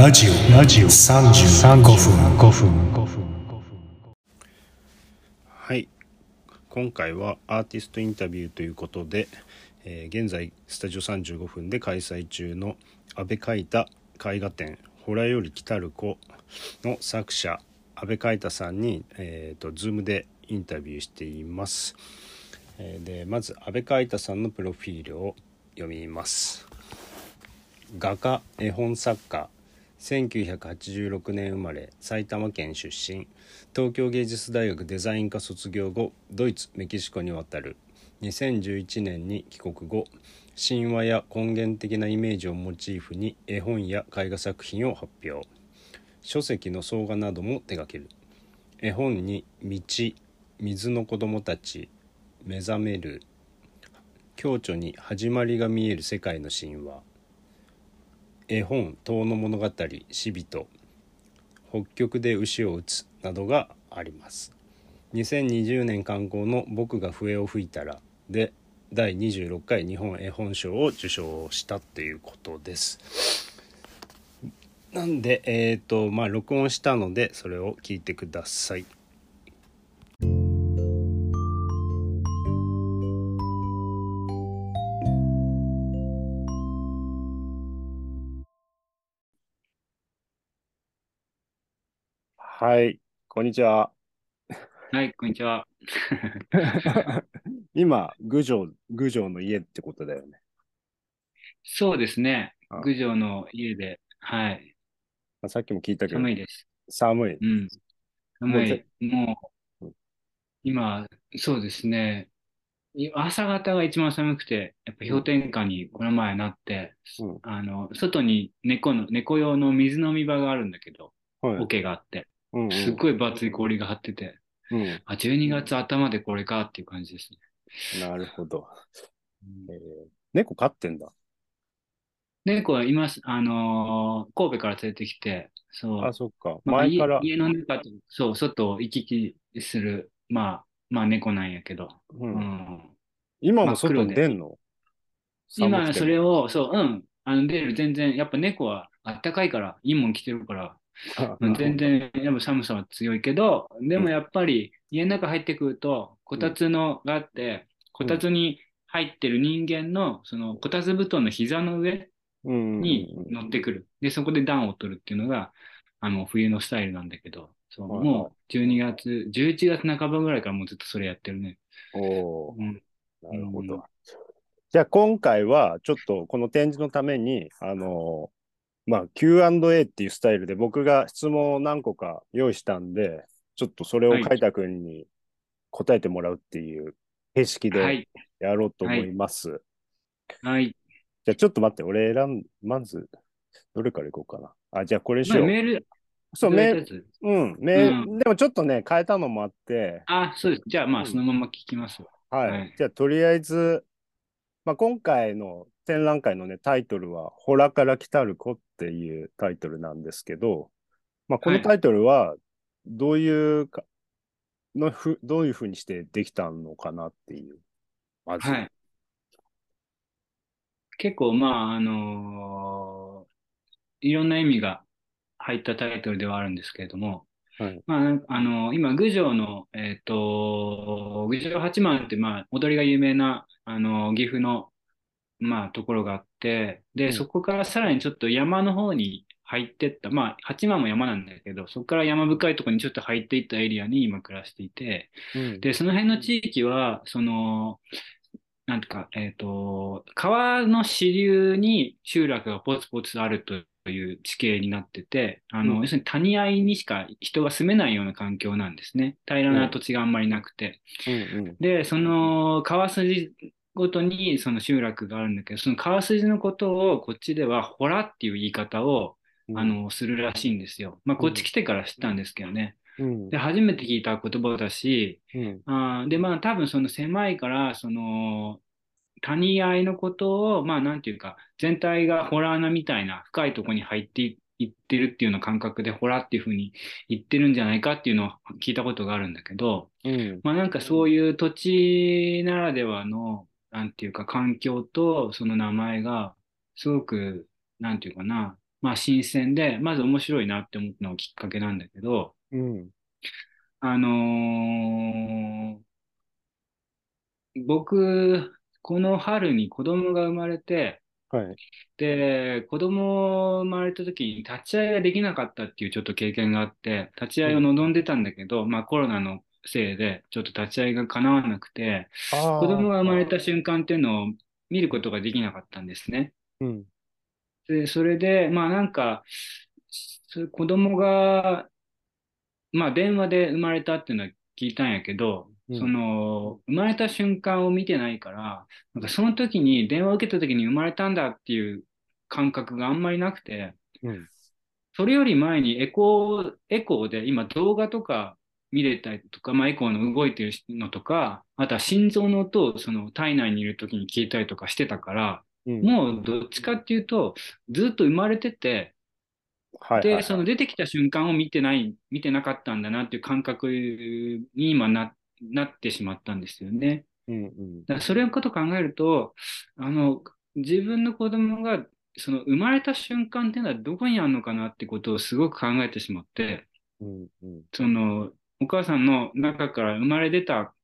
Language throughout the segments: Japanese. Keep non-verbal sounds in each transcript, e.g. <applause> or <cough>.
ラジオ。ラジオ。35分。5分5分。はい。今回はアーティストインタビューということで、えー現在スタジオ35分で開催中の安倍海太絵画展「ほらより来たる子」の作者安倍海太さんに、えー、と Zoom でインタビューしています、えーでまず安倍海太さんのプロフィールを読みます。画家絵本作家1986年生まれ埼玉県出身。東京芸術大学デザイン科卒業後ドイツメキシコに渡る。2011年に帰国後神話や根源的なイメージをモチーフに絵本や絵画作品を発表。書籍の総画なども手掛ける。絵本に「道」「水の子供たち」「目覚める」「共著に始まりが見える世界の神話」絵本「遠の物語死人」「北極で牛を打つ」などがあります。2020年刊行の「僕が笛を吹いたら」で第26回日本絵本賞を受賞したっていうことです。なんでえっ、とまあ録音したのでそれを聞いてください。はいこんにちははい、こんにちは。<laughs> 今郡上郡上の家ってことだよねそうですねあ。郡上の家で、はい。まあさっきも聞いたけど寒いです。寒いうん。寒い。もう、うん今、そうですね。い朝方が一番寒くて、やっぱ氷点下にこの前なって、うんあの、外に猫の、猫用の水飲み場があるんだけど、はい桶があって、うんうん。すっごい分厚い氷が張ってて、うん。あ、12月頭でこれかっていう感じですね。なるほど、うん。えー猫飼ってんだ。猫はいます、あのー神戸から連れてきて、そう。あそっか。まあ、家前から、家の中と、そう、外を行き来する、まあ、まあ猫なんやけど、う、うん。ん。今も外に出んの？今、それをを、そう、うん、あの、出る、全然、やっぱ猫はあったかいから、いいもん着てるから、うん全然、やっぱ寒さは強いけど、でもやっぱり、家の中入ってくると、こたつのがあって、こたつに入ってる人間の、その、こたつ布団の膝の上うん。に乗ってくる。で、そこで暖を取るっていうのが、あの、冬のスタイルなんだけど、そう、もう12月、11月半ばぐらいからもうずっとそれやってるね。おー。うん。なるほど、うん。じゃあ今回はちょっとこの展示のためにあのまあ Q&A っていうスタイルで僕が質問を何個か用意したんでちょっとそれをはい海太くんに答えてもらうっていう形式ではい。やろうと思います、はい。じゃあちょっと待って、俺選ん、まず、どれからいこうかな。あ、じゃあこれにしよう。まあメール、そう、メール、うん、メール、うでもちょっとね、変えたのもあって、あ、そうです。じゃあ、まあ、うんそのまま聞きます。はい。はいじゃあとりあえず、まあ、今回の展覧会のね、タイトルは、ほらから来たる子っていうタイトルなんですけど、まあ、このはいタイトルは、どういうか、のふ、どういうふうにしてできたのかなっていう。まず。はい。結構、まあ、あのーいろんな意味が入ったタイトルではあるんですけれども、はいまあ、あの今、郡上の、えっと、郡上八幡って、まあ、踊りが有名な、あの岐阜の、まあ、ところがあって、で、うんそこからさらにちょっと山の方に入ってった、まあ、八幡も山なんだけど、そこから山深いところにちょっと入っていったエリアに今暮らしていて、うん。で、その辺の地域は、その、なんていうか、えっと、川の支流に集落がポツポツあるという地形になってて、あの、うん要するに谷合にしか人が住めないような環境なんですね。平らな土地があんまりなくて。うんで、その川筋ごとにその集落があるんだけど、その川筋のことをこっちではホラっていう言い方を、うん。あの、するらしいんですよ。まあ、こっち来てから知ったんですけどね。うん、で、初めて聞いた言葉だし、うん。あーで、まあ、多分その狭いから、その、谷合のことを、まあ、なんていうか、全体がホラー穴みたいな深いところに入っていいってるっていうような感覚で、ホラーっていうふうに言ってるんじゃないかっていうのを聞いたことがあるんだけど、うん。まあ、なんかそういう土地ならではの、なんていうか、環境とその名前が、すごく、なんていうかな、まあ新鮮で、まず面白いなって思ったのがきっかけなんだけど、うん。あのー僕、この春に子供が生まれて、はい。で、子供生まれた時に立ち会いができなかったっていうちょっと経験があって、立ち会いを望んでたんだけど、まあコロナのせいでちょっと立ち会いが叶わなくて。子供が生まれた瞬間っていうのを見ることができなかったんですね。うん。で、それで、まあなんか、そ子供が、まあ電話で生まれたっていうのは聞いたんやけど、うんその、生まれた瞬間を見てないから、なんかその時に電話を受けた時に生まれたんだっていう感覚があんまりなくて、うん。それより前にエコー、エコーで今動画とか見れたりとか、まあエコーの動いてるのとか、あとは心臓の音をその体内にいる時に聞いたりとかしてたから、うん。もうどっちかっていうと、ずっと生まれてて、で、はいはいはいその出てきた瞬間を見てない、見てなかったんだなっていう感覚に今な、なってしまったんですよね。うんうん。だからそれのことを考えると、あの、自分の子供が、その生まれた瞬間っていうのはどこにあるのかなってことをすごく考えてしまって、うんうん。その、お母さんの中から生まれ出た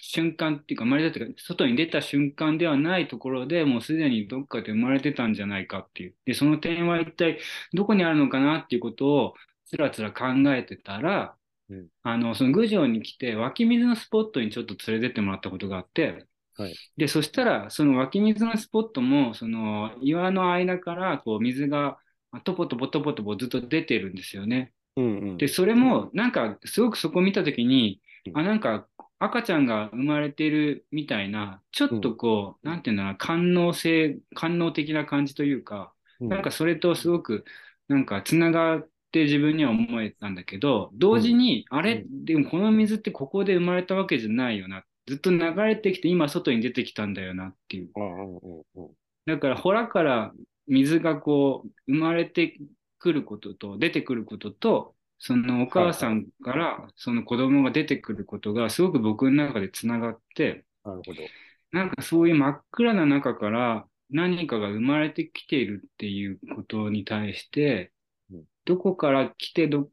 瞬間っていうか、生まれ出たというか、外に出た瞬間ではないところでもうすでにどっかで生まれてたんじゃないかっていう。で、その点は一体どこにあるのかなっていうことをつらつら考えてたら、うんあの、その郡上に来て湧き水のスポットにちょっと連れてってもらったことがあって、はいで、そしたら、その湧き水のスポットも、その岩の間からこう水がトポトポトポトポずっと出てるんですよね。うんうん。で、それも、なんか、すごくそこ見たときにうん、あ、なんか、赤ちゃんが生まれてるみたいな、ちょっとこう、なんていうんだろうな、官能性、官能的な感じというか、うんなんかそれとすごく、なんか、つながって自分には思えたんだけど、同時に、あれ、でもこの水ってここで生まれたわけじゃないよな。ずっと流れてきて、今外に出てきたんだよなっていう。うんうんうんうん。だから、ほらから水がこう、生まれてくることと、出てくることと、そのお母さんからその子供が出てくることがすごく僕の中でつながって、なるほど。なんかそういう真っ暗な中から何かが生まれてきているっていうことに対してうん、どこから来てど、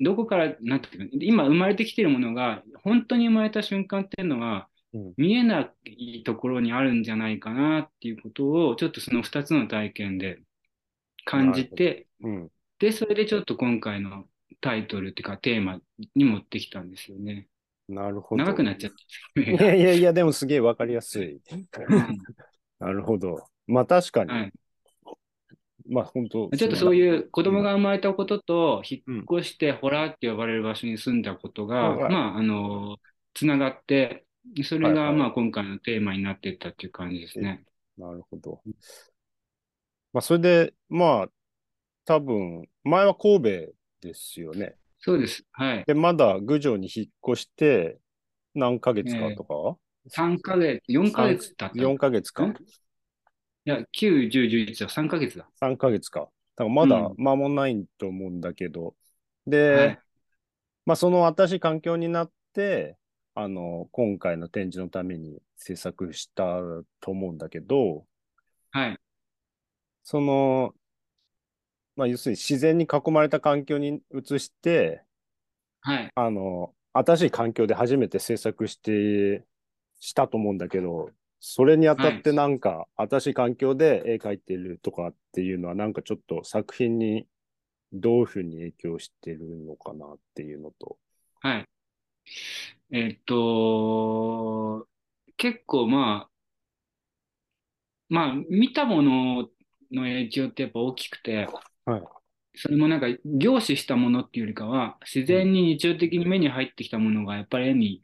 どこから、なんていうか、今生まれてきているものが本当に生まれた瞬間っていうのはうん。見えないところにあるんじゃないかなっていうことをちょっとその2つの体験で感じて、うん。で、それでちょっと今回のタイトルっていうかテーマに持ってきたんですよね。なるほど。長くなっちゃった。いやいやいや、でもすげえわかりやすい。うんなるほど。まあ確かに。はいまあ本当。ちょっとそういう子供が生まれたことと、引うんっ越してホラーって呼ばれる場所に住んだことが、うんまあ、あの、つながって、それがはいはいまあ今回のテーマになっていったっていう感じですね。なるほど。まあそれで、まあ多分、前は神戸ですよね。そうです。はい。で、まだ郡上に引っ越して何ヶ月かとか、3ヶ月、4ヶ月経った。4ヶ月かんいや、9、10、11だ。3ヶ月だ。3ヶ月か。だからまだうん間もないと思うんだけど、で、はい。まあその新しい環境になって、あの、今回の展示のために制作したと思うんだけど、はい。その、まあ要するに自然に囲まれた環境に移して、はい。あの、新しい環境で初めて制作して、したと思うんだけど、それにあたってなんか、新しい環境で絵描いてるとかっていうのは、なんかちょっと作品にどういうふうに影響してるのかなっていうのと。はい。えっと、結構まあ、まあ、見たものの影響ってやっぱ大きくて、はいそれもなんか凝視したものっていうよりかは、自然に日常的に目に入ってきたものがやっぱり絵に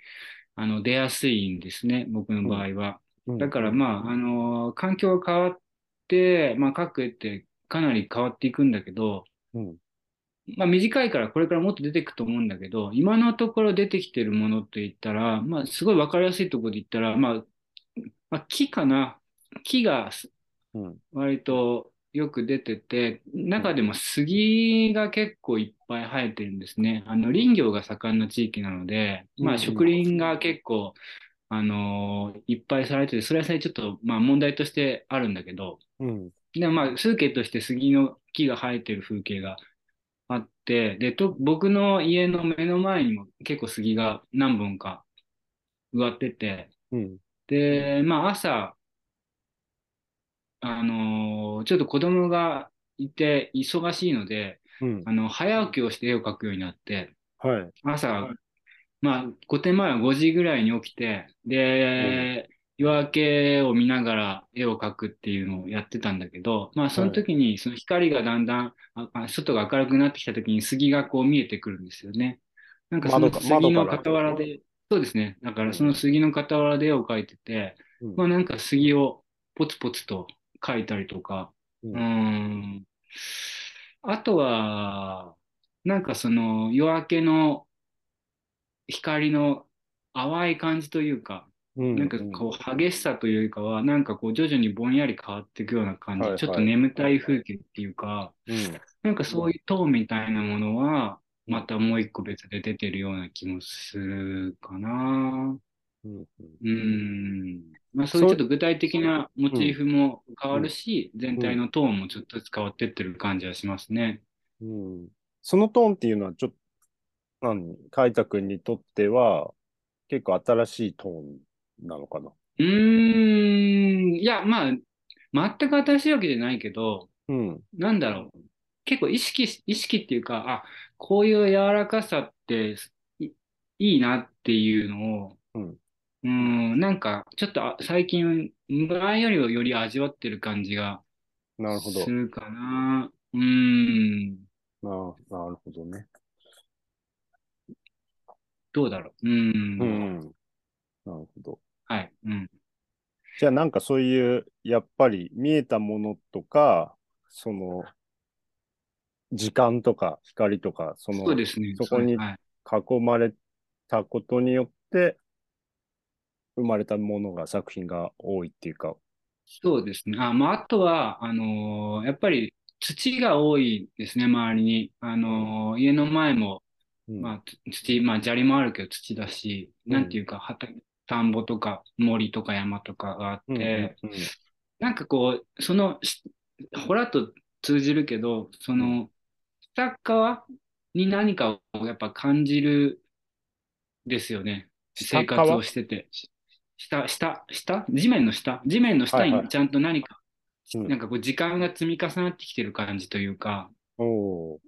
あの出やすいんですね、僕の場合は。だからまあ、あの、環境が変わって、まあ、各絵ってかなり変わっていくんだけど、うんまあ短いからこれからもっと出てくと思うんだけど、今のところ出てきてるものといったら、まあすごいわかりやすいところで言ったら、まあ、まあ木かな。木がうん割とよく出てて、中でも杉が結構いっぱい生えてるんですね。あの林業が盛んな地域なので、まあ植林が結構、あのいっぱいされてて、それはそれでちょっとまあ問題としてあるんだけど、うんでもまあ、風景として杉の木が生えてる風景があって、で、と、僕の家の目の前にも結構杉が何本か植わってて、うん。で、まあ朝、あのーちょっと子供がいて忙しいので、うん。あの、早起きをして絵を描くようになって、はい。朝、まあ、5点前は5時ぐらいに起きて、で、夜明けを見ながら絵を描くっていうのをやってたんだけど、まあ、その時に、その光がだんだん、ああ外が明るくなってきた時に杉がこう見えてくるんですよね。なんかその杉の傍らで、そうですね。だからその杉の傍らで絵を描いてて、うんまあなんか杉をポツポツと描いたりとか、ううーん。あとは、なんかその夜明けの光の淡い感じというか、うん。なんかこう激しさというよりかは、なんかこう徐々にぼんやり変わっていくような感じ、はいはいちょっと眠たい風景っていうか、うん。なんかそういうトーンみたいなものは、うんまたもう一個別で出てるような気もするかな。うん。まあそういうちょっと具体的なモチーフも変わるし、全体のトーンもちょっとずつ変わってってる感じはしますね。うん。そのトーンっていうのは、ちょっと、何海太くんにとっては、結構新しいトーンなのかな？うーん。いや、まあ、全く新しいわけじゃないけど、うん。なんだろう。結構意識し、意識っていうか、あ、こういう柔らかさっていいいなっていうのを、うん。うーん、なんかちょっとあ最近、前よりはより味わってる感じがなるほどす。るかな。うーん。な、なるほどね。どうだろう。うーん。うん。なるほど。はい。うん。じゃあなんかそういう、やっぱり見えたものとか、その、時間とか光とか、そのそうですね。そこにはい。囲まれたことによって、生まれたものが、作品が多いっていうか、そうですね。あ、まあ、あとは、あのーやっぱり土が多いですね、周りに。あのー家の前も、うんまあ、つ土、まあ、砂利もあるけど土だし、うんなんていうか、畑、田んぼとか森とか山とかがあうんって、うんなんかこう、その、しほらっと通じるけど、その、下側に何かをやっぱ感じるですよね。下生活をしてて。下、下、下？地面の下？地面の下はいはい。にちゃんと何か、うん。なんかこう時間が積み重なってきてる感じというか、おー。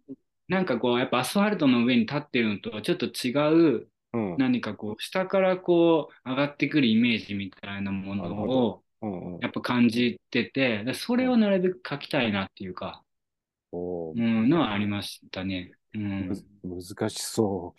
なんかこうやっぱアスファルトの上に立ってるのとはちょっと違ううん。何かこう下からこう上がってくるイメージみたいなものをうんうん。やっぱ感じてて、でそれをなるべく書きたいなっていうか、うん、のはありましたね。うん、む難しそ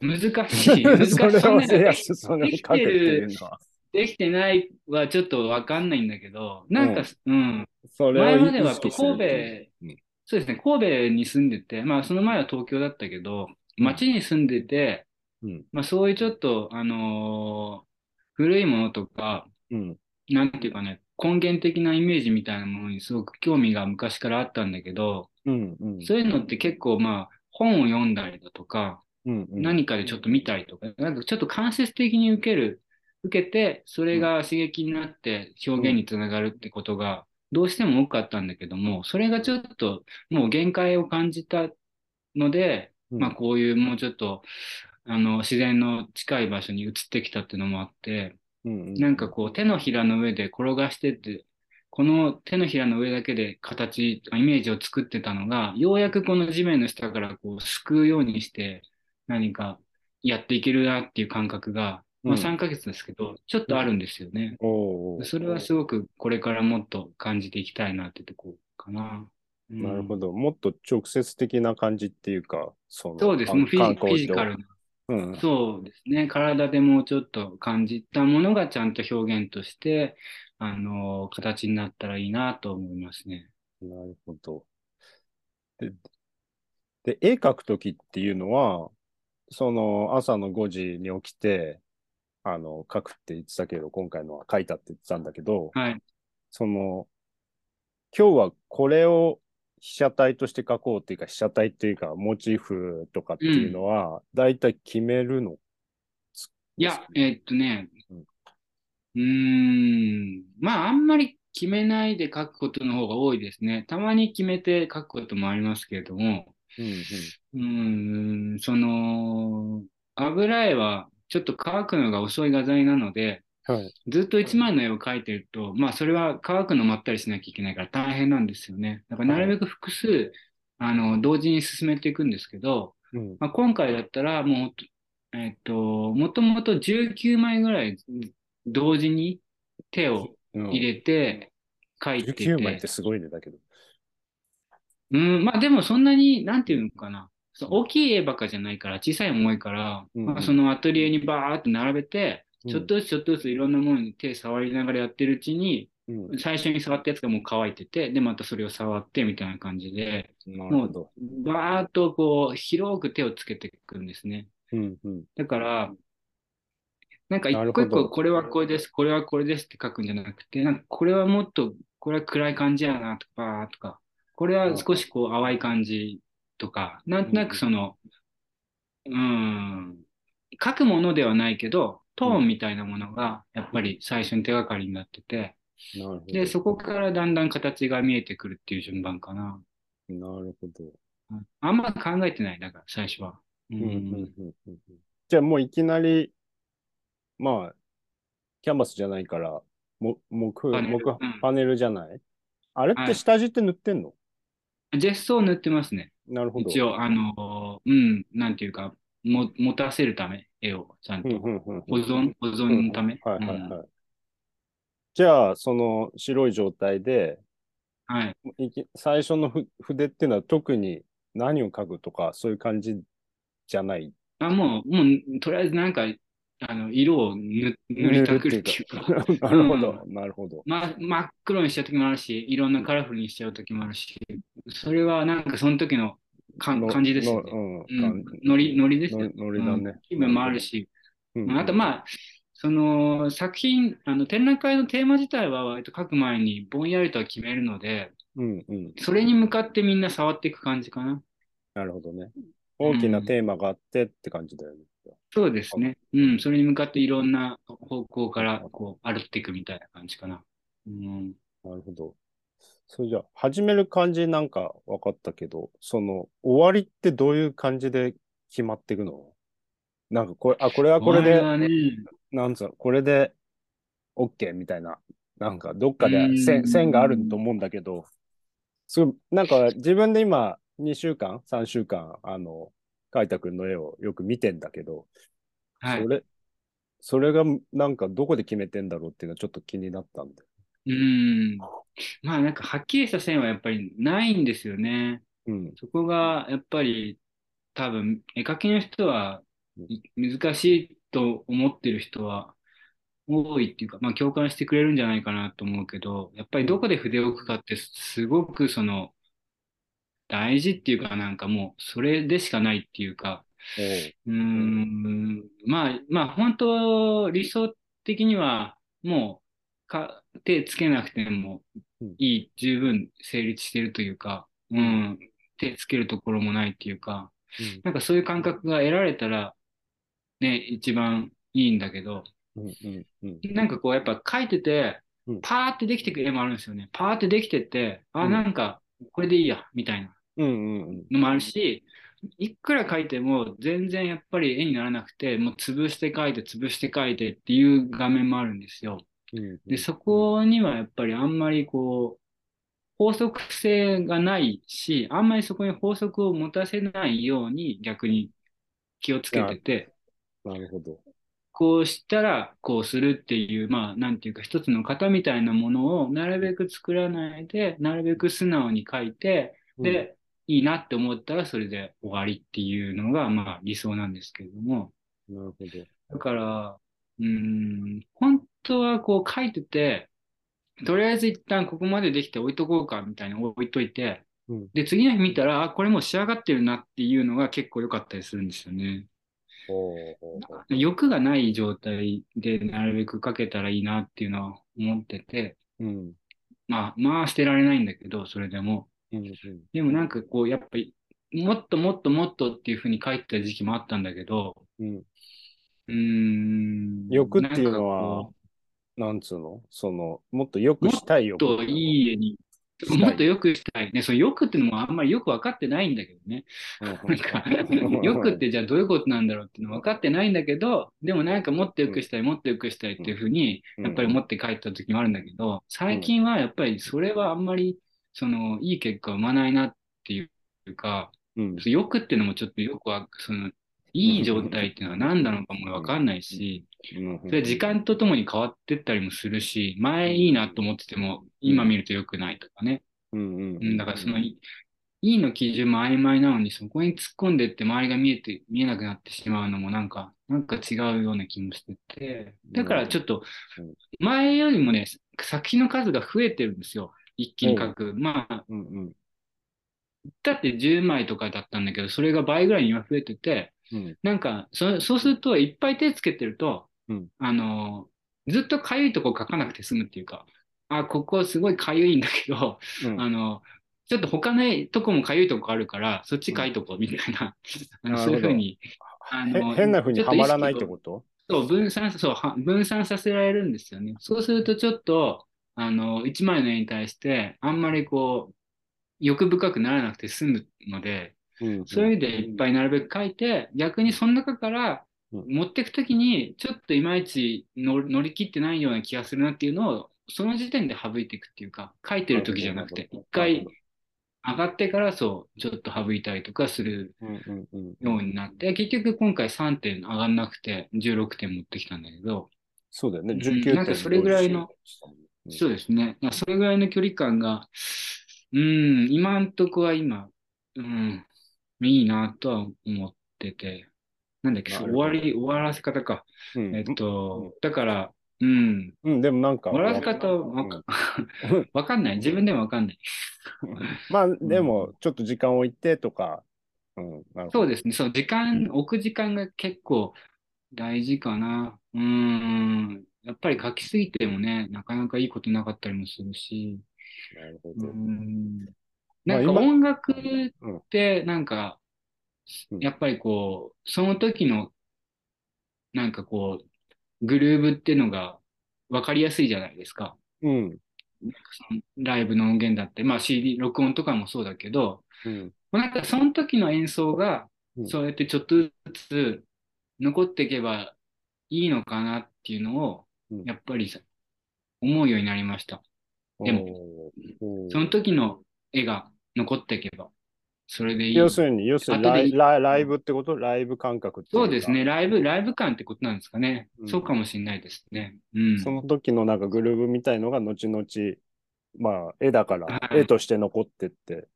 難しう。い。<laughs> 難しい。それを、そんないや、それを書くっていうのは。できてないはちょっとわかんないんだけど、なんか、うん、それを前までは神戸そうですね、神戸に住んでて、まあその前は東京だったけど、町に住んでて、うん。まあそういうちょっと、あのー古いものとか、うん。なんていうかね、根源的なイメージみたいなものにすごく興味が昔からあったんだけど、うん。うん。そういうのって結構まあ本を読んだりだとか、うん。うん。何かでちょっと見たりとか、なんかちょっと間接的に受ける、受けて、それが刺激になって表現につながるってことがどうしても多かったんだけども、それがちょっともう限界を感じたので、うんまあこういうもうちょっと、あの、自然の近い場所に移ってきたっていうのもあって、うん。なんかこう手のひらの上で転がしてって、この手のひらの上だけで形、イメージを作ってたのが、ようやくこの地面の下からこうすくうようにして何かやっていけるなっていう感覚が、まあうん3ヶ月ですけど、ちょっとあるんですよね。それはすごくこれからもっと感じていきたいなってとこかな。うんなるほど。もっと直接的な感じっていうか、そのそうです。もうフィジカルな。うん。そうですね。体でもうちょっと感じたものがちゃんと表現として、あの、形になったらいいなと思いますね。なるほど。で、で絵描くときっていうのは、その朝の5時に起きて、あの、描くって言ってたけど、今回のは描いたって言ってたんだけど、はい。その、今日はこれを被写体として描こうっていうか、被写体っていうか、モチーフとかっていうのは、だいたい決めるの？いや、えーっとねうん、うーん、まあ、あんまり決めないで書くことの方が多いですね。たまに決めて書くこともありますけれども、うんうんうーん、その、油絵はちょっと乾くのが遅い画材なので、はい。ずっと一枚の絵を描いてると、まあそれは乾くの待ったりしなきゃいけないから大変なんですよね。だからなるべく複数、あの、同時に進めていくんですけど、うんまあ、今回だったらもう、えっと、もともと19枚ぐらい同時に手をうん入れて描いてて、19枚ってすごいね、だけど。うん、まあでもそんなに、なんていうのかな。その大きい絵ばっかじゃないから、小さい重いから、うんまあ、そのアトリエにバーって並べて、うんちょっとずつちょっとずついろんなものに手触りながらやってるうちに、うん。最初に触ったやつがもう乾いてて、で、またそれを触ってみたいな感じで、も。うバーっとこう、広く手をつけていくんですね。うんうん。だから、なんか一個一個これはこれです、これはこれですって書くんじゃなくて、なんかこれはもっと、これは暗い感じやなとか、とか、これは少しこう淡い感じとか、なんとなくその、うーん、書くものではないけど、トーンみたいなものがやっぱり最初に手がかりになってて、なるほど。で、そこからだんだん形が見えてくるっていう順番かな。なるほど。うんあんま考えてない、だから最初は。ううんうんうんうんうんじゃあもういきなり、まあ、キャンバスじゃないから、も木、木うんパネルじゃない？あれってはい下地って塗ってんの？ジェストを塗ってますね。なるほど。一応、あの、うん、なんていうか、も、持たせるため、絵を、ちゃんと。保存、保存のため。はいはいうんはい。じゃあ、その白い状態で、はい。いき最初のふ筆っていうのは特に何を書くとか、そういう感じじゃない？あ、もう、もう、とりあえずなんか、あの、色を塗塗りたくるっていうか、<laughs> なるほど、なるほど。ま、真っ黒にしちゃう時もあるし、いろんなカラフルにしちゃう時もあるし、それはなんかその時のかの感じですよね。ノリ、ノリですよ。ノリノリだねうん気分もあるし、うんあとまあ、その作品、あの展覧会のテーマ自体は割と書く前にぼんやりとは決めるので、うんうん。それに向かってみんな触っていく感じかな。なるほどね。大きなテーマがあってって感じだよね。そうですね。うん、それに向かっていろんな方向からこう歩っていくみたいな感じかな。うん、なるほど。それじゃあ、始める感じなんか分かったけど、その、終わりってどういう感じで決まっていくの？なんかこれ、あ、これはこれで、はね、なんつうの、これで OK みたいな、なんかどっかでうん線線があると思うんだけど、すごい、なんか自分で今2週間、3週間、あの、海太くんの絵をよく見てんだけど、はいそ。れ、それがなんかどこで決めてんだろうっていうのはちょっと気になったんだよ。うん。まあなんかはっきりした線はやっぱりないんですよね。うん。そこがやっぱり多分絵描きの人はい難しいと思ってる人は多いっていうか、まあ共感してくれるんじゃないかなと思うけど、やっぱりどこで筆を置くかってすごくその大事っていうかなんかもうそれでしかないっていうか、おうん、まあまあ本当理想的にはもうか手つけなくてもいい、十分成立してるというか、うん、手つけるところもないっていうか、うん。なんかそういう感覚が得られたら、ね、一番いいんだけど、うんうんうん。なんかこうやっぱ描いててうん、パーってできてく絵もあるんですよね。パーってできてて、あ、うん。なんかこれでいいや、みたいなうんうんうん。のもあるし、いくら描いても全然やっぱり絵にならなくて、もう潰して描いて潰して描いてっていう画面もあるんですよ。うんで、そこにはやっぱりあんまりこう、法則性がないし、あんまりそこに法則を持たせないように逆に気をつけてて、なるほど。こうしたらこうするっていう、まあ、なんていうか一つの型みたいなものをなるべく作らないで、なるべく素直に書いて、で、いいなって思ったらそれで終わりっていうのが、まあ理想なんですけれども、うん、なるほど。だから、うーん、本当はこう書いてて、とりあえず一旦ここまでできて置いとこうかみたいな置いといて、うん。で、次の日見たら、あ、これもう仕上がってるなっていうのが結構良かったりするんですよね。欲がない状態でなるべく書けたらいいなっていうのは思ってて、うん。まあ、まあ捨てられないんだけど、それでも。うんうん。でもなんかこう、やっぱり、もっともっともっとっていうふうに書いてた時期もあったんだけど、うんうーん。欲っていうのはなんつうの？その、もっと良くしたいよ。といい家に、もっと良くしたい。ね、その良くっていうのもあんまりよく分かってないんだけどね。なんか、<laughs> 良くってじゃあどういうことなんだろうっていうの分かってないんだけど、でもなんかもっと良くしたい、もっと良くしたいっていうふうに、うんやっぱり思って帰った時もあるんだけど、最近はやっぱりそれはあんまり、その、いい結果を生まないなっていうか、うん。良くっていうのもちょっとよくわ、その、いい状態っていうのは何なのかも分かんないし、うん。それは時間とともに変わってったりもするし、前いいなと思ってても、今見ると良くないとかね。だからその、いいいの基準も曖昧なのに、そこに突っ込んでって周りが見えて、見えなくなってしまうのもなんか、なんか違うような気もしてて、だからちょっとうん、前よりもね、作品の数が増えてるんですよ。一気に書く。まあ、うんうんだって10枚とかだったんだけど、それが倍ぐらいに今増えてて、うん。なんか、そそうすると、いっぱい手つけてると、うん。あの、ずっとかゆいとこ書かなくて済むっていうか、あ、ここすごいかゆいんだけど、うん。あの、ちょっと他のとこもかゆいとこあるから、そっちかいとこみたいな、あのそういうふうに、あのへ変な風にちょっと意識をはまらないってこと？そう、分散、そう、は分散させられるんですよね。そうするとちょっと、あの、一枚の絵に対して、あんまりこう、欲深くならなくて済むので、うんそういう意味でいっぱいなるべく書いて、逆にその中からうん持っていくときに、ちょっといまいち乗乗り切ってないような気がするなっていうのを、その時点で省いていくっていうか、書いてる時じゃなくて、一回上がってからそう、ちょっと省いたりとかするうんうんうんようになって、結局今回3点上がんなくて、16点持ってきたんだけど、そうだよね。うん19点。なんかそれぐらいのうんそうですね。まあそれぐらいの距離感が、うん、今んとこは今、うん、いいなとは思ってて、なんだっけ、終わり、終わらせ方か。うんえっと、だから、うん、うん、でもなんか、終わらせ方はわか <laughs> わかんない。自分でもわかんない。<laughs> まあ、でも、ちょっと時間置いてとか、うん。そうですね。そう、時間、置く時間が結構大事かな。うん、やっぱり書きすぎてもね、なかなかいいことなかったりもするし、うなるほど。んまあなんか今音楽って、なんかうん、やっぱりこう、その時の、なんかこう、グルーブっていうのが分かりやすいじゃないですか。うん。ライブの音源だって、まあ CD、録音とかもそうだけど、うん。なんかその時の演奏がう、んそうやってちょっとずつ残っていけばいいのかなっていうのをうん、やっぱりさ思うようになりました。でもその時の絵が残っていけば、それでいい。要するに、要するにライブってこと？ライブ感覚そうですね。。ライブ、ライブ感ってことなんですかね。うんそうかもしれないですね。うん。その時のなんかグルーブみたいのが後々、まあ、絵だから、はい絵として残ってって。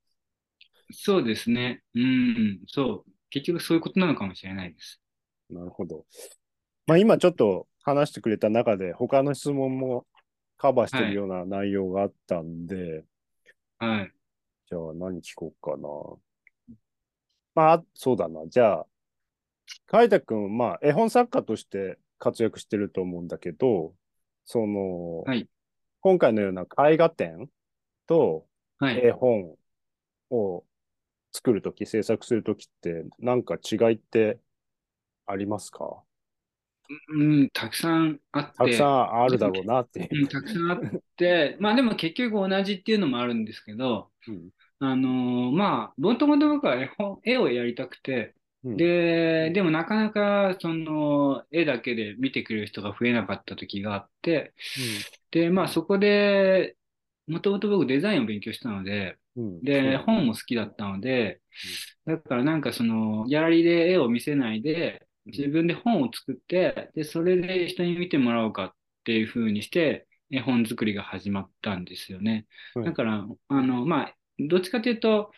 そうですね。うん。そう。結局そういうことなのかもしれないです。なるほど。まあ、今ちょっと話してくれた中で、他の質問もカバーしてるような内容があったんで、はい。じゃあ何聞こうかな。まあ、そうだな。じゃあ、海田くん、まあ、絵本作家として活躍してると思うんだけど、その、はい今回のような絵画展とはい。絵本を作るとき、制作するときって、なんか違いってありますか？うん、たくさんあって。たくさんあるだろうなっていう。うん、たくさんあって、まあでも結局同じっていうのもあるんですけど、うんあのーまあ、もともと僕は絵本、絵をやりたくて、うん。で、でもなかなかその絵だけで見てくれる人が増えなかった時があって、で、まあそこで、もともと僕デザインを勉強したので、うん。で、本も好きだったので、だからなんかその、ギャラリーで絵を見せないで、自分で本を作って、で、それで人に見てもらおうかっていう風にして、絵本作りが始まったんですよね。うんだから、あの、まあ、どっちかというと、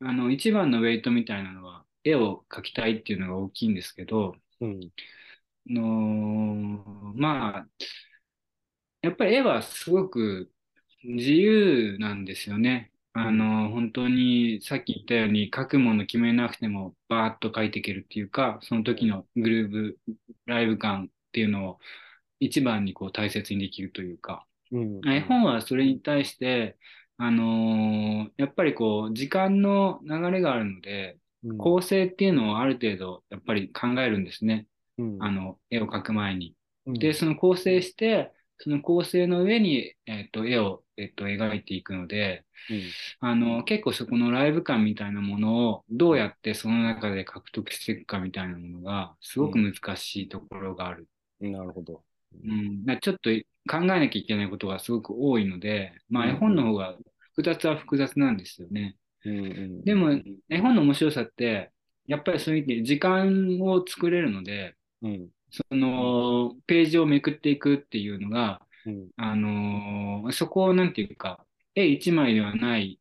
あの、一番のウェイトみたいなのは、絵を描きたいっていうのが大きいんですけど、うん。あのまあ、やっぱり絵はすごく自由なんですよね。あの、本当にさっき言ったように書くもの決めなくてもバーッと書いていけるっていうか、その時のグルーブ、ライブ感っていうのを一番にこう大切にできるというか、うん。絵本はそれに対して、あのやっぱりこう時間の流れがあるので、うん構成っていうのをある程度やっぱり考えるんですね。うんあの、絵を描く前に。うんで、その構成して、その構成の上に、えっと、絵を、えっと、描いていくので、うんあの、結構そこのライブ感みたいなものをどうやってその中で獲得していくかみたいなものが、すごく難しいところがある。なるほど。うん、ちょっと考えなきゃいけないことがすごく多いので、まあうん。絵本の方が複雑は複雑なんですよね。うんうん。でも、絵本の面白さって、やっぱりそういう意味で時間を作れるので、うん。そのページをめくっていくっていうのが、うん。あのーそこをなんていうか、絵一枚ではない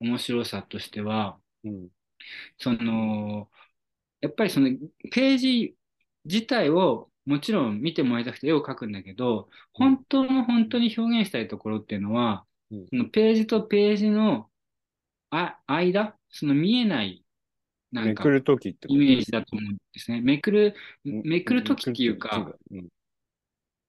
面白さとしては、うん。その、やっぱりそのページ自体をもちろん見てもらいたくて絵を描くんだけど、本当の本当に表現したいところっていうのは、うん。そのページとページのあ間、その見えない、なんかイメージだと思うんですね。めくる、めくるときっていうか、うん。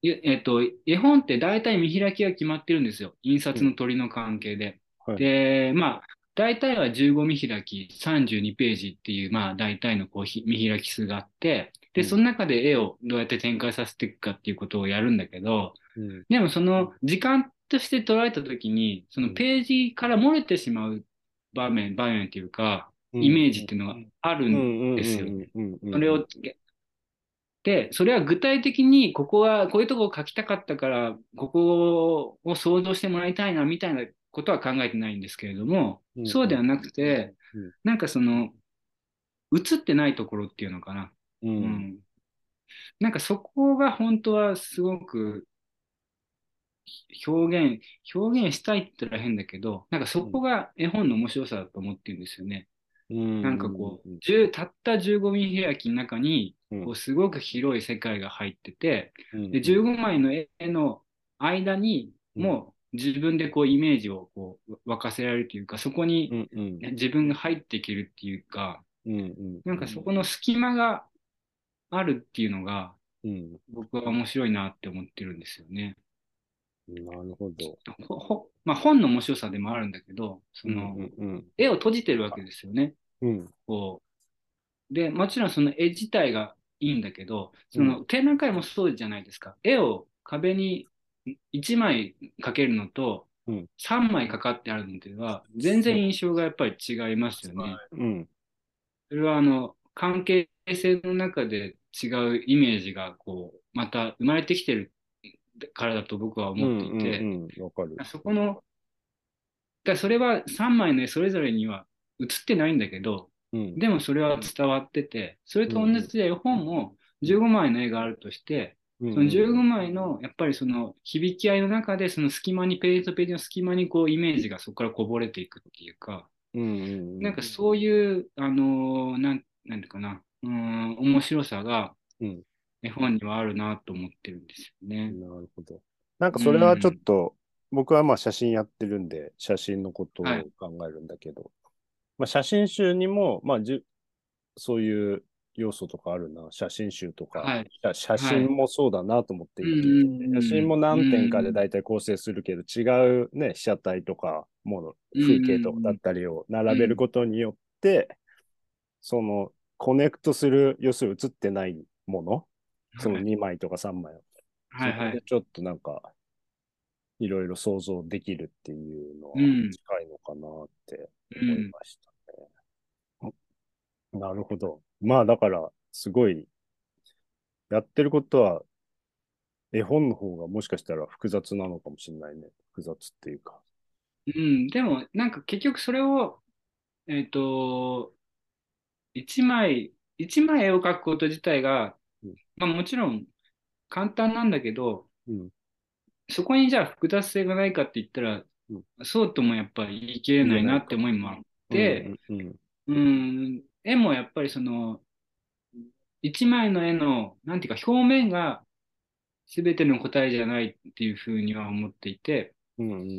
いえっと、絵本って大体見開きが決まってるんですよ。印刷の鳥の関係で。はい。で、まあ、大体は15見開き、32ページっていう、まあ、大体のこうひ見開き数があって、で、うん。その中で絵をどうやって展開させていくかっていうことをやるんだけど、うん。でもその時間として捉えたときに、そのページから漏れてしまう場面、場面っていうか、イメージっていうのがあるんですよ。それを、で、それは具体的に、ここは、こういうとこを書きたかったから、ここを想像してもらいたいな、みたいなことは考えてないんですけれども、うん。そうではなくてうん、なんかその、映ってないところっていうのかな。ううん。ん。なんかそこが本当はすごく表現、表現したいって言ったら変だけど、なんかそこが絵本の面白さだと思ってるんですよね。なんかこう、10たった15見開きの中に、うん。こうすごく広い世界が入ってて、うん。で15枚の絵の間にもう自分でこうイメージをこう沸かせられるというか、そこにうんうん。自分が入っていけるっていうか、うんうん。なんかそこの隙間があるっていうのがうん僕は面白いなって思ってるんですよね。なるほど。ほほまあ、本の面白さでもあるんだけど、そのうん絵を閉じてるわけですよね。うんこう。で、もちろんその絵自体がいいんだけど、その展覧会もそうじゃないですか。絵を壁に1枚かけるのとうん3枚かかってあるのでは、全然印象がやっぱり違いますよね。うんそれはあの、関係性の中で違うイメージがこう、また生まれてきてるからだと僕は思っていて、うんうんうんわかる。そこの、だそれは3枚の絵それぞれには映ってないんだけど、うん。でもそれは伝わってて、それと同じで絵本も15枚の絵があるとして、そその15枚のやっぱりその響き合いの中で、その隙間に、ページとページの隙間にこうイメージがそこからこぼれていくっていうか、うんうん。なんかそういう、あのーなん、なんていうかな、うーん、面白さがうん。絵本にはあるなと思ってるんですよね。なるほど。なんかそれはちょっと、僕はまあ写真やってるんで、写真のことをはい考えるんだけど、まあ写真集にも、まあじゅそういう要素とかあるな、写真集とか、はい。写写真もそうだなと思っていて、うんうんうん。写真も何点かで大体構成するけど、違うね、被写体とか、もの、風景とかだったりを並べることによって、その、コネクトする、要するに映ってないもの、そのはい2枚とか3枚をはいはい。ちょっとなんか、いろいろ想像できるっていうのはうん近いのかなってうん。思いましたね。なるほど。まあだから、すごい、やってることは、絵本の方がもしかしたら複雑なのかもしれないね。複雑っていうか。うん、でも、なんか結局それを、えっと、一枚、一枚絵を描くこと自体がうん、まあもちろん簡単なんだけど、うん。そこにじゃあ複雑性がないかって言ったらうん、そうともやっぱり言い切れないなって思いもあって、うん、うん、うん、絵もやっぱりその、一枚の絵の、なんていうか表面が全ての答えじゃないっていうふうには思っていて。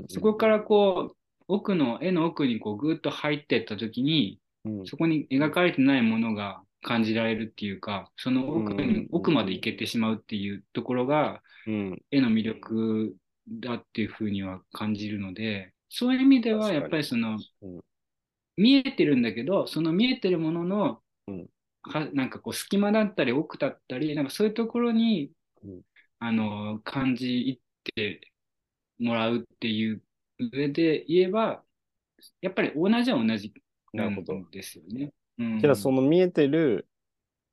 そこからこう、奥の、絵の奥にこうぐーっと入っていったときに、うん、そこに描かれてないものが感じられるっていうか、その奥奥まで行けてしまうっていうところが、うん、絵の魅力だっていうふうには感じるので、そういう意味では、やっぱりそのうん、見えてるんだけど、その見えてるもののうん、はなんかこう隙間だったり奥だったり、なんかそういうところにうん、あの、感じてもらうっていう上で言えば、やっぱり同じは同じなるほどんですよね。うん、じゃあその見えてる、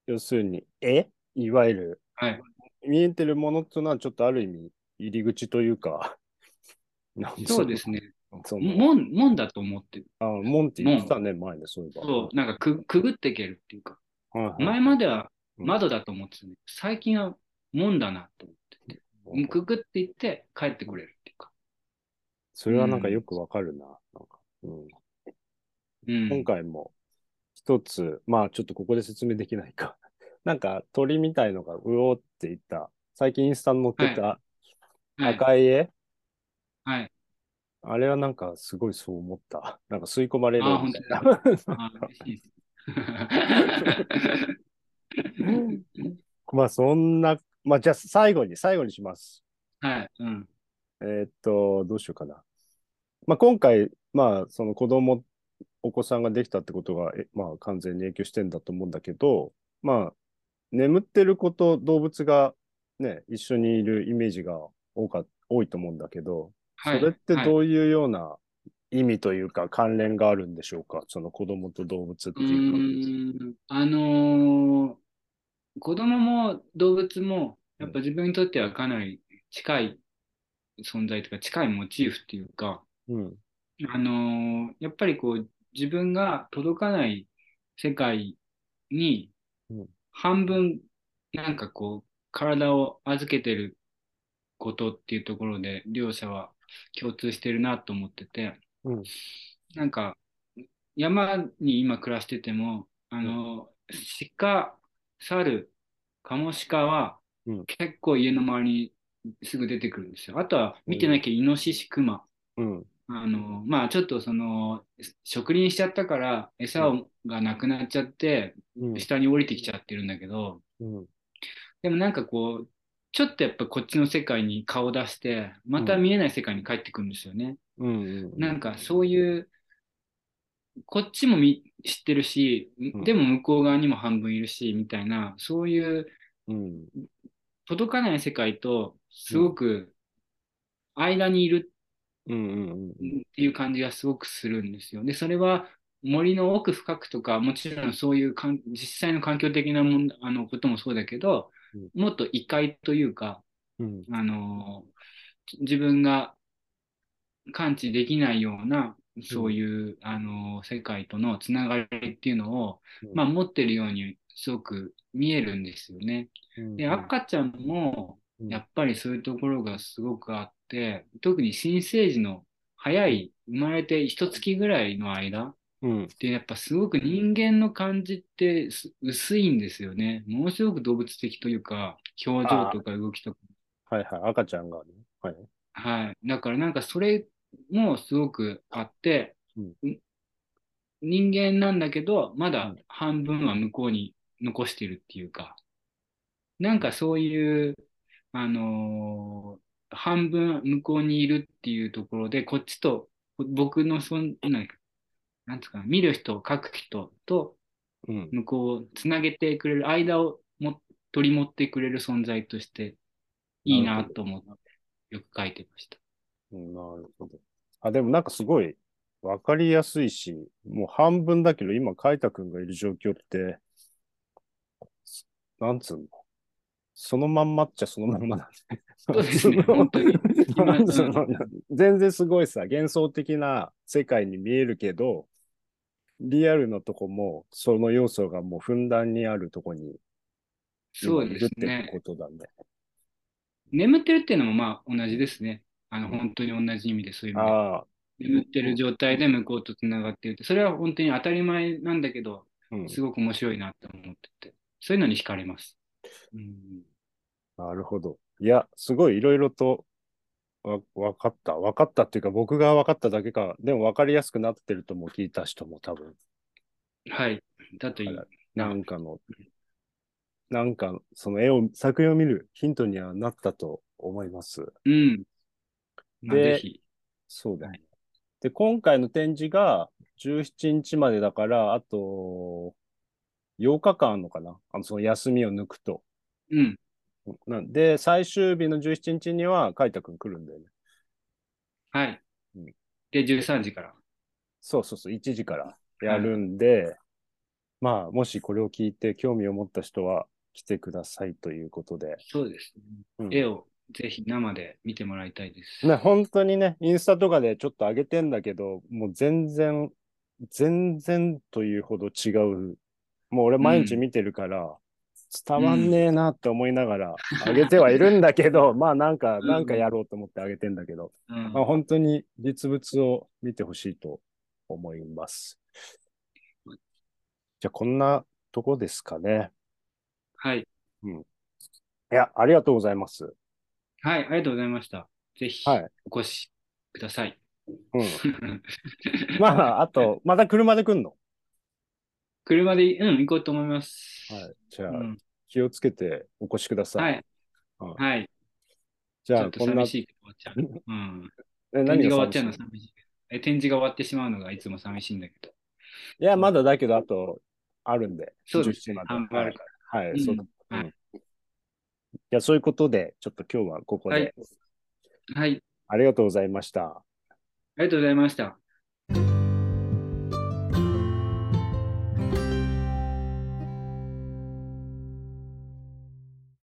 要するに、絵？いわゆる、はい。見えてるものっていうのはちょっとある意味、入り口というか、なんそうですね。ね。そのもん、もんだと思ってる。あ、モンティ言ってたね、前ね、そういえば。そう、なんかくくぐっていけるっていうか、はいはい前まではうん窓だと思ってたね。最近はもんだなと思ってて、うんくぐっていって帰ってくれるっていうか。それはなんかよくわかるな。なんかうんうん。今回も一つ、まあちょっとここで説明できないか。<laughs> なんか鳥みたいのがうおーっていった、最近インスタに載ってたはい。赤い絵、はい。あれはなんかすごいそう思った。なんか吸い込まれるあみたいな。<laughs> まあそんな、まあじゃあ最後に、最後にします。はい。うん。えーっと、どうしようかな。まあ今回、まあその子供、お子さんができたってことが、えまあ完全に影響してんだと思うんだけど、まあ眠ってる子と動物がね、一緒にいるイメージが多か多いと思うんだけど、はい。それってはいどういうような意味というか関連があるんでしょうか？その子供と動物ってういうか。ーん。あのー子供も動物も、やっぱ自分にとってはかなり近い存在というか、近いモチーフっていうか、うん。あのーやっぱりこう、自分が届かない世界にうん、半分、なんかこう、体を預けてることっていうところで、両者は共通してるなと思ってて、うん。なんか、山に今暮らしてても、あの、鹿、猿、カモシカはうん結構家の周りにすぐ出てくるんですよ。あとは見てなきゃイノシシ、クマ。うん。あの、まあちょっとその、植林しちゃったから餌をがなくなっちゃって、うん。下に降りてきちゃってるんだけど、うん。でもなんかこう、ちょっとやっぱこっちの世界に顔出して、また見えない世界に帰ってくるんですよね。うん。なんかそういう、こっちもみ知ってるし、んでも向こう側にも半分いるし、みたいな、そういううん。届かない世界と、すごく間にいる。っていう感じがすごくするんですよ。で、それは森の奥深くとか、もちろんそういうかん実際の環境的なもんあのこともそうだけど、もっと異界というか、うん。あの自分が感知できないような、そういう、あの世界とのつながりっていうのを、うんまあ、持ってるようにすごく見えるんですよね。うん。で、赤ちゃんも、うんやっぱりそういうところがすごくあって、特に新生児の早い、生まれて一月ぐらいの間うん。って、やっぱすごく人間の感じってす薄いんですよね。ものすごく動物的というか、表情とか動きとか。はいはい。赤ちゃんがね。はい。はい。だからなんかそれもすごくあって、うんん人間なんだけど、まだうん半分は向こうに残してるっていうか、なんかそういう、あのー半分向こうにいるっていうところで、こっちと、僕のそんななんつうかな、見る人、書く人とうん。向こうをつなげてくれる、間をも取り持ってくれる存在として、いいなと思って、よく書いてました。うんなるほど。あ、でもなんかすごいわかりやすいし、もう半分だけど今、海太くんがいる状況って、なんつうの？そのまんまっちゃそのまんまなんで。そうですね本当に全然すごいさ、幻想的な世界に見えるけど、リアルのとこも、その要素がもうふんだんにあるとこにそうです今いるってね。ことだね。眠ってるっていうのもまあ同じですね。あの、うん本当に同じ意味でそういう意味で。眠ってる状態で向こうとつながっているって、それは本当に当たり前なんだけど、うん。すごく面白いなと思ってて、そういうのに惹かれます。うん、なるほど。いや、すごいいろいろとわ分かった。分かったっていうか、僕が分かっただけか、でも分かりやすくなってるとも聞いた人も多分、はい。だといい。なんかの、なんか、その絵を、作品を見るヒントにはなったと思います。うん。まあ、で。そうだね。はいで、今回の展示が17日までだから、あと8日間あるのかな？あの、その休みを抜くと。うん。なんで、最終日の17日には海太くん来るんだよね。はいうん。で、13時から。そうそうそう、1時からやるんで、まあ、もしこれを聞いて興味を持った人は来てくださいということで。そうですね。うん絵をぜひ生で見てもらいたいです。ね、本当にね、インスタとかでちょっと上げてんだけど、もう全然、全然というほど違う。もう俺毎日見てるから、伝わんねえなって思いながら上げてはいるんだけど、<laughs> まあなんか、うんなんかやろうと思って上げてんだけど、うんまあ本当に実物を見てほしいと思います。じゃあこんなとこですかね。はい。いや、ありがとうございます。はい、ありがとうございました。ぜひはい。お越しください。うん。<laughs> まあ、あと、また車で来んの？車で、うん、行こうと思います。はい。じゃあ、うん気をつけてお越しください。はい。うんはい。じゃあ、ちょっとこんな寂、しいけど終わっちゃう。うん。<laughs> え展示が終わっちゃうの寂しい。え、展示が終わってしまうのがいつも寂しいんだけど。いいや、まだだけど、あと、あるんで。そうですね17まで半分あるからはい。はい、うんそうだ。はいうんいや、そういうことで、ちょっと今日はここで、はいはい。ありがとうございました。ありがとうございました。